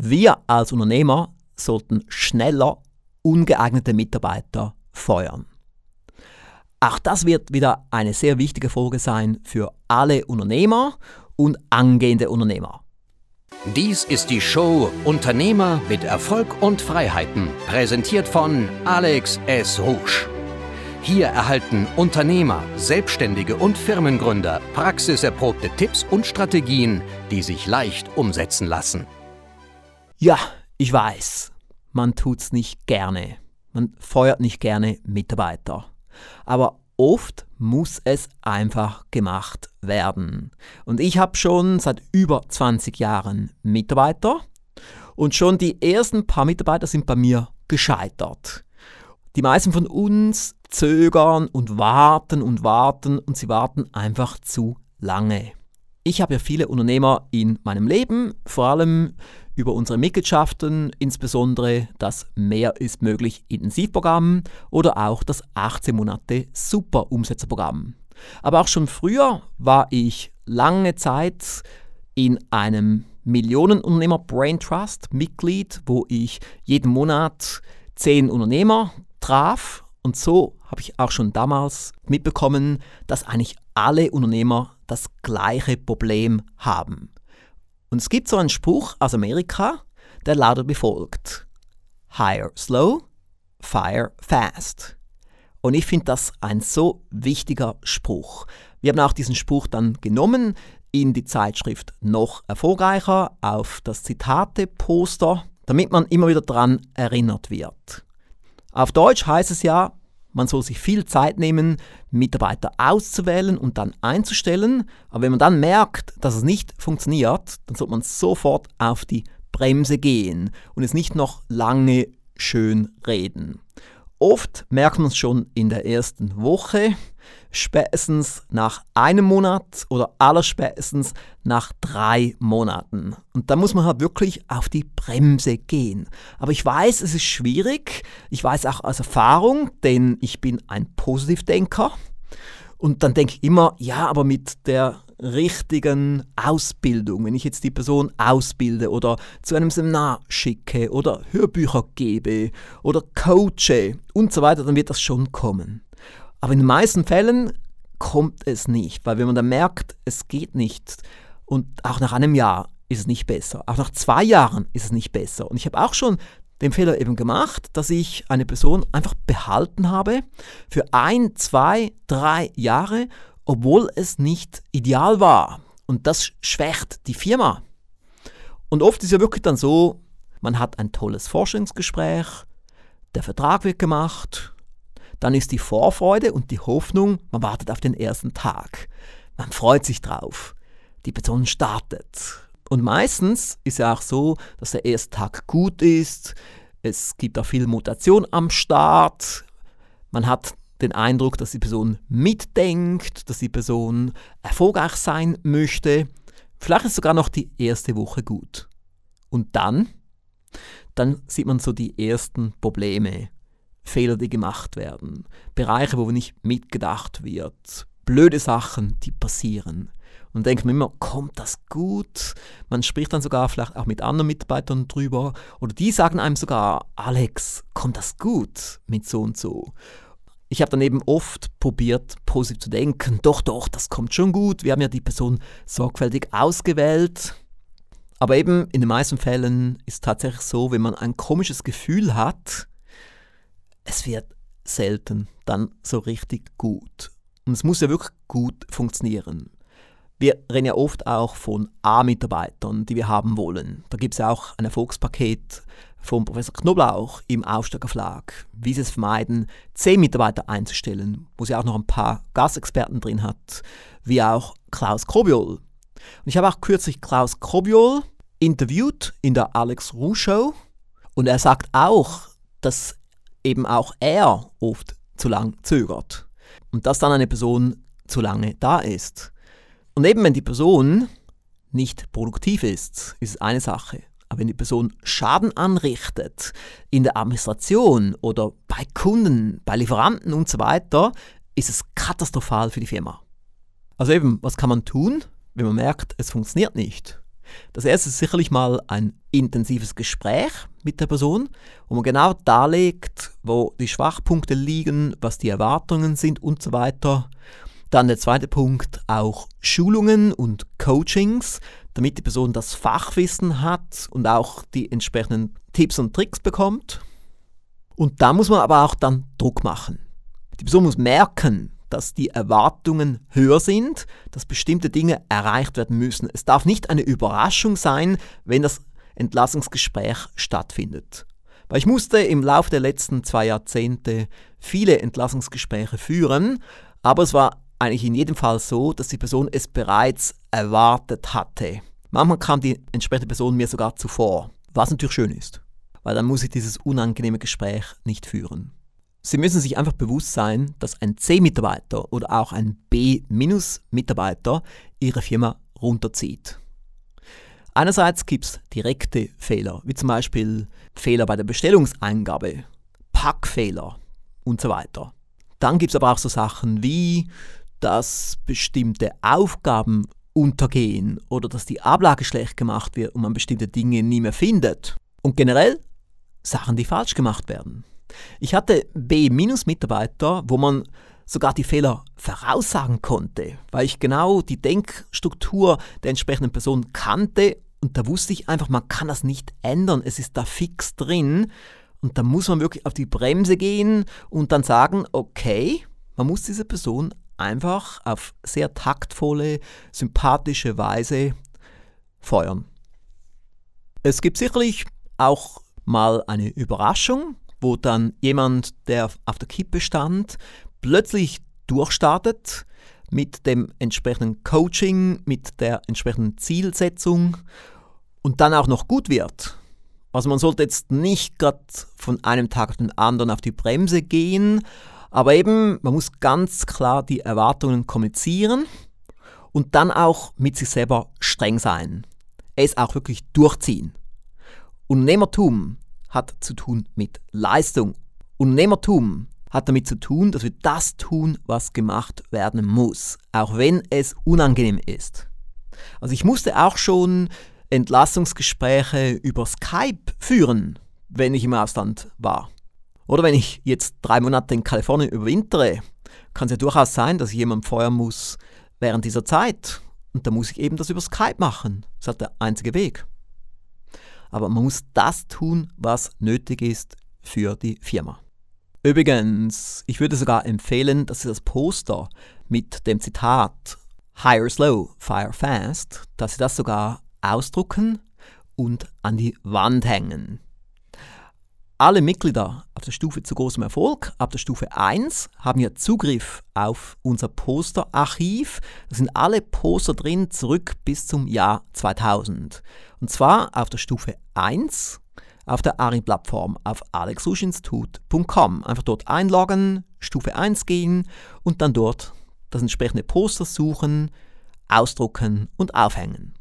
Wir als Unternehmer sollten schneller ungeeignete Mitarbeiter feuern. Auch das wird wieder eine sehr wichtige Folge sein für alle Unternehmer und angehende Unternehmer. Dies ist die Show Unternehmer mit Erfolg und Freiheiten, präsentiert von Alex S. Rouge. Hier erhalten Unternehmer, Selbstständige und Firmengründer praxiserprobte Tipps und Strategien, die sich leicht umsetzen lassen. Ja, ich weiß, man tut's nicht gerne. Man feuert nicht gerne Mitarbeiter. Aber oft muss es einfach gemacht werden. Und ich habe schon seit über 20 Jahren Mitarbeiter und schon die ersten paar Mitarbeiter sind bei mir gescheitert. Die meisten von uns zögern und warten und warten und sie warten einfach zu lange. Ich habe ja viele Unternehmer in meinem Leben, vor allem über unsere Mitgliedschaften, insbesondere das Mehr ist möglich Intensivprogramm oder auch das 18 Monate Super Umsetzerprogramm. Aber auch schon früher war ich lange Zeit in einem Millionenunternehmer Brain Trust Mitglied, wo ich jeden Monat zehn Unternehmer traf und so habe ich auch schon damals mitbekommen, dass eigentlich alle Unternehmer das gleiche Problem haben. Und es gibt so einen Spruch aus Amerika, der lautet wie folgt: Hire slow, fire fast. Und ich finde das ein so wichtiger Spruch. Wir haben auch diesen Spruch dann genommen in die Zeitschrift noch erfolgreicher auf das Zitate-Poster, damit man immer wieder daran erinnert wird. Auf Deutsch heißt es ja, man soll sich viel Zeit nehmen, Mitarbeiter auszuwählen und dann einzustellen. Aber wenn man dann merkt, dass es nicht funktioniert, dann sollte man sofort auf die Bremse gehen und es nicht noch lange schön reden. Oft merkt man es schon in der ersten Woche, spätestens nach einem Monat oder allerspätestens nach drei Monaten. Und da muss man halt wirklich auf die Bremse gehen. Aber ich weiß, es ist schwierig. Ich weiß auch aus Erfahrung, denn ich bin ein Positivdenker. Und dann denke ich immer, ja, aber mit der richtigen Ausbildung, wenn ich jetzt die Person ausbilde oder zu einem Seminar schicke oder Hörbücher gebe oder coache und so weiter, dann wird das schon kommen. Aber in den meisten Fällen kommt es nicht, weil wenn man dann merkt, es geht nicht und auch nach einem Jahr ist es nicht besser, auch nach zwei Jahren ist es nicht besser. Und ich habe auch schon den Fehler eben gemacht, dass ich eine Person einfach behalten habe für ein, zwei, drei Jahre obwohl es nicht ideal war. Und das schwächt die Firma. Und oft ist ja wirklich dann so, man hat ein tolles Forschungsgespräch, der Vertrag wird gemacht, dann ist die Vorfreude und die Hoffnung, man wartet auf den ersten Tag. Man freut sich drauf. Die Person startet. Und meistens ist ja auch so, dass der erste Tag gut ist. Es gibt auch viel Mutation am Start. Man hat den Eindruck, dass die Person mitdenkt, dass die Person erfolgreich sein möchte. Vielleicht ist sogar noch die erste Woche gut. Und dann, dann sieht man so die ersten Probleme, Fehler, die gemacht werden, Bereiche, wo nicht mitgedacht wird, blöde Sachen, die passieren. Und denkt man immer, kommt das gut? Man spricht dann sogar vielleicht auch mit anderen Mitarbeitern drüber oder die sagen einem sogar, Alex, kommt das gut mit so und so? Ich habe dann eben oft probiert, positiv zu denken. Doch, doch, das kommt schon gut. Wir haben ja die Person sorgfältig ausgewählt. Aber eben in den meisten Fällen ist es tatsächlich so, wenn man ein komisches Gefühl hat, es wird selten dann so richtig gut. Und es muss ja wirklich gut funktionieren. Wir reden ja oft auch von A-Mitarbeitern, die wir haben wollen. Da gibt es auch ein Erfolgspaket von Professor Knoblauch im Aufsteiger Verlag, wie sie es vermeiden, zehn Mitarbeiter einzustellen, wo sie auch noch ein paar Gastexperten drin hat, wie auch Klaus Krobiol. Und ich habe auch kürzlich Klaus Krobiol interviewt in der Alex Ruh Show und er sagt auch, dass eben auch er oft zu lang zögert und dass dann eine Person zu lange da ist. Und eben wenn die Person nicht produktiv ist, ist es eine Sache. Aber wenn die Person Schaden anrichtet in der Administration oder bei Kunden, bei Lieferanten und so weiter, ist es katastrophal für die Firma. Also eben, was kann man tun, wenn man merkt, es funktioniert nicht? Das erste ist sicherlich mal ein intensives Gespräch mit der Person, wo man genau darlegt, wo die Schwachpunkte liegen, was die Erwartungen sind und so weiter. Dann der zweite Punkt auch Schulungen und Coachings, damit die Person das Fachwissen hat und auch die entsprechenden Tipps und Tricks bekommt. Und da muss man aber auch dann Druck machen. Die Person muss merken, dass die Erwartungen höher sind, dass bestimmte Dinge erreicht werden müssen. Es darf nicht eine Überraschung sein, wenn das Entlassungsgespräch stattfindet. Weil ich musste im Laufe der letzten zwei Jahrzehnte viele Entlassungsgespräche führen, aber es war eigentlich in jedem Fall so, dass die Person es bereits erwartet hatte. Manchmal kam die entsprechende Person mir sogar zuvor, was natürlich schön ist, weil dann muss ich dieses unangenehme Gespräch nicht führen. Sie müssen sich einfach bewusst sein, dass ein C-Mitarbeiter oder auch ein B-Mitarbeiter Ihre Firma runterzieht. Einerseits gibt es direkte Fehler, wie zum Beispiel Fehler bei der Bestellungseingabe, Packfehler und so weiter. Dann gibt es aber auch so Sachen wie, dass bestimmte Aufgaben untergehen oder dass die Ablage schlecht gemacht wird und man bestimmte Dinge nie mehr findet. Und generell Sachen, die falsch gemacht werden. Ich hatte B-Mitarbeiter, wo man sogar die Fehler voraussagen konnte, weil ich genau die Denkstruktur der entsprechenden Person kannte und da wusste ich einfach, man kann das nicht ändern, es ist da fix drin und da muss man wirklich auf die Bremse gehen und dann sagen, okay, man muss diese Person einfach auf sehr taktvolle, sympathische Weise feuern. Es gibt sicherlich auch mal eine Überraschung, wo dann jemand, der auf der Kippe stand, plötzlich durchstartet mit dem entsprechenden Coaching, mit der entsprechenden Zielsetzung und dann auch noch gut wird. Also man sollte jetzt nicht gerade von einem Tag auf den anderen auf die Bremse gehen, aber eben man muss ganz klar die Erwartungen kommunizieren und dann auch mit sich selber streng sein. Es auch wirklich durchziehen. Unternehmertum hat zu tun mit Leistung. Unternehmertum hat damit zu tun, dass wir das tun, was gemacht werden muss, auch wenn es unangenehm ist. Also ich musste auch schon Entlassungsgespräche über Skype führen, wenn ich im Ausland war. Oder wenn ich jetzt drei Monate in Kalifornien überwintere, kann es ja durchaus sein, dass ich jemanden feuern muss während dieser Zeit. Und da muss ich eben das über Skype machen. Das ist halt der einzige Weg aber man muss das tun, was nötig ist für die Firma. Übrigens, ich würde sogar empfehlen, dass Sie das Poster mit dem Zitat Hire Slow, Fire Fast, dass Sie das sogar ausdrucken und an die Wand hängen. Alle Mitglieder auf der Stufe zu großem Erfolg, ab der Stufe 1, haben ja Zugriff auf unser Posterarchiv. Da sind alle Poster drin, zurück bis zum Jahr 2000. Und zwar auf der Stufe 1 auf der ARI-Plattform auf alexruschinstitut.com. Einfach dort einloggen, Stufe 1 gehen und dann dort das entsprechende Poster suchen, ausdrucken und aufhängen.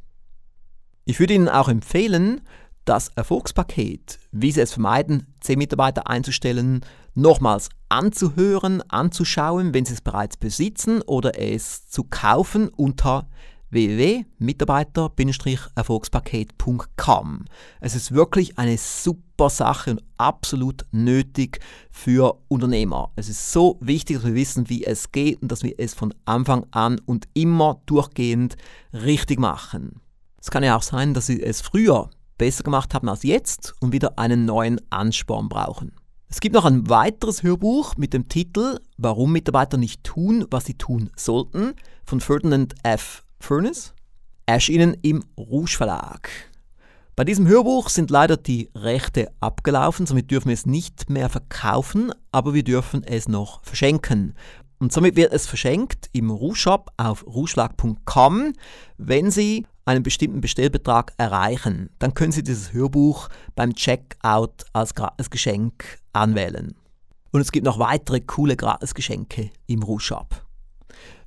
Ich würde Ihnen auch empfehlen, das Erfolgspaket, wie Sie es vermeiden, 10 Mitarbeiter einzustellen, nochmals anzuhören, anzuschauen, wenn Sie es bereits besitzen oder es zu kaufen unter www.mitarbeiter-erfolgspaket.com. Es ist wirklich eine super Sache und absolut nötig für Unternehmer. Es ist so wichtig, dass wir wissen, wie es geht und dass wir es von Anfang an und immer durchgehend richtig machen. Es kann ja auch sein, dass Sie es früher besser gemacht haben als jetzt und wieder einen neuen Ansporn brauchen. Es gibt noch ein weiteres Hörbuch mit dem Titel Warum Mitarbeiter nicht tun, was sie tun sollten von Ferdinand F. Furnace, erschienen im Rouge Verlag. Bei diesem Hörbuch sind leider die Rechte abgelaufen, somit dürfen wir es nicht mehr verkaufen, aber wir dürfen es noch verschenken. Und somit wird es verschenkt im Rouge Shop auf rougeschlag.com, wenn Sie einen bestimmten Bestellbetrag erreichen, dann können Sie dieses Hörbuch beim Checkout als Gratisgeschenk anwählen. Und es gibt noch weitere coole Gratisgeschenke im Shop.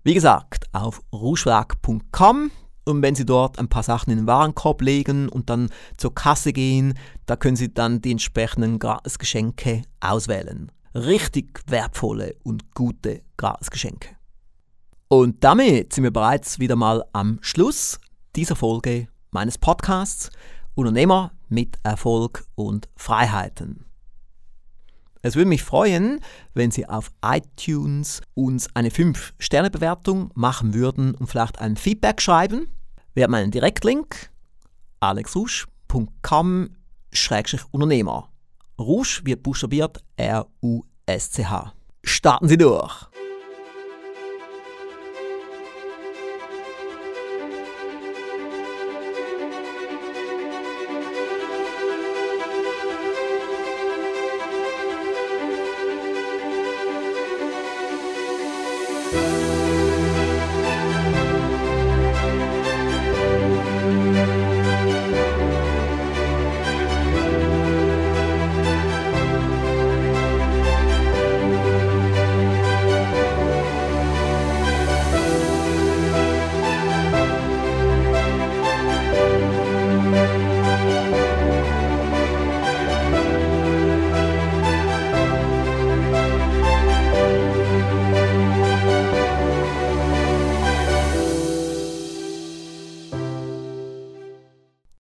Wie gesagt, auf rougewerk.com und wenn Sie dort ein paar Sachen in den Warenkorb legen und dann zur Kasse gehen, da können Sie dann die entsprechenden Gratisgeschenke auswählen. Richtig wertvolle und gute Gratisgeschenke. Und damit sind wir bereits wieder mal am Schluss dieser Folge meines Podcasts Unternehmer mit Erfolg und Freiheiten. Es würde mich freuen, wenn Sie auf iTunes uns eine 5-Sterne-Bewertung machen würden und vielleicht ein Feedback schreiben. Wir haben einen Direktlink alexrusch.com-unternehmer. Rusch wird buchstabiert R-U-S-C-H. Starten Sie durch!